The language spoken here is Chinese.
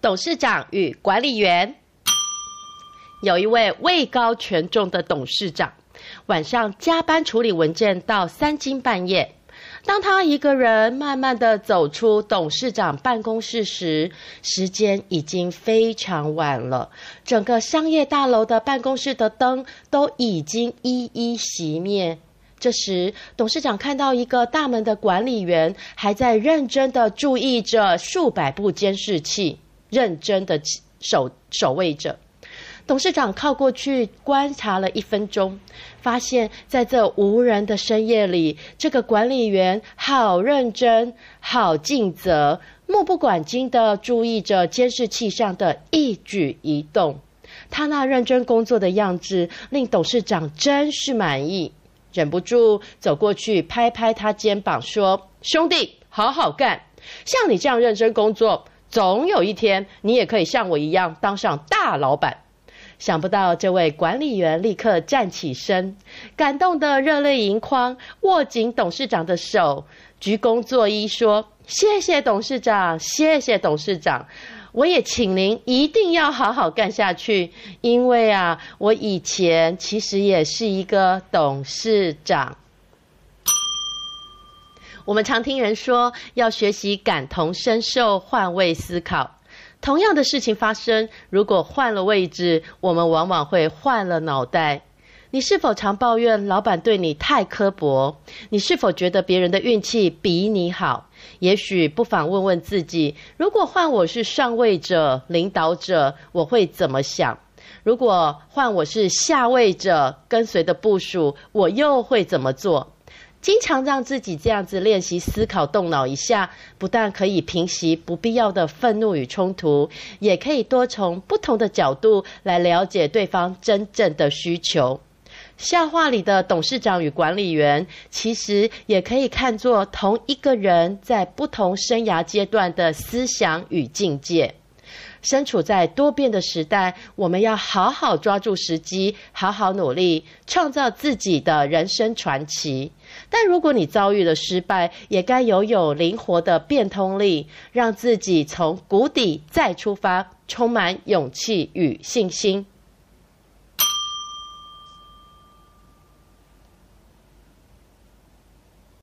董事长与管理员。有一位位高权重的董事长，晚上加班处理文件到三更半夜。当他一个人慢慢的走出董事长办公室时，时间已经非常晚了。整个商业大楼的办公室的灯都已经一一熄灭。这时，董事长看到一个大门的管理员还在认真的注意着数百部监视器，认真的守守卫着。董事长靠过去观察了一分钟，发现在这无人的深夜里，这个管理员好认真、好尽责，目不管睛地注意着监视器上的一举一动。他那认真工作的样子令董事长真是满意，忍不住走过去拍拍他肩膀说：“兄弟，好好干！像你这样认真工作，总有一天你也可以像我一样当上大老板。”想不到这位管理员立刻站起身，感动得热泪盈眶，握紧董事长的手，鞠躬作揖说：“谢谢董事长，谢谢董事长，我也请您一定要好好干下去，因为啊，我以前其实也是一个董事长。”我们常听人说，要学习感同身受，换位思考。同样的事情发生，如果换了位置，我们往往会换了脑袋。你是否常抱怨老板对你太刻薄？你是否觉得别人的运气比你好？也许不妨问问自己：如果换我是上位者、领导者，我会怎么想？如果换我是下位者、跟随的部属，我又会怎么做？经常让自己这样子练习思考、动脑一下，不但可以平息不必要的愤怒与冲突，也可以多从不同的角度来了解对方真正的需求。笑话里的董事长与管理员，其实也可以看作同一个人在不同生涯阶段的思想与境界。身处在多变的时代，我们要好好抓住时机，好好努力，创造自己的人生传奇。但如果你遭遇了失败，也该拥有灵活的变通力，让自己从谷底再出发，充满勇气与信心。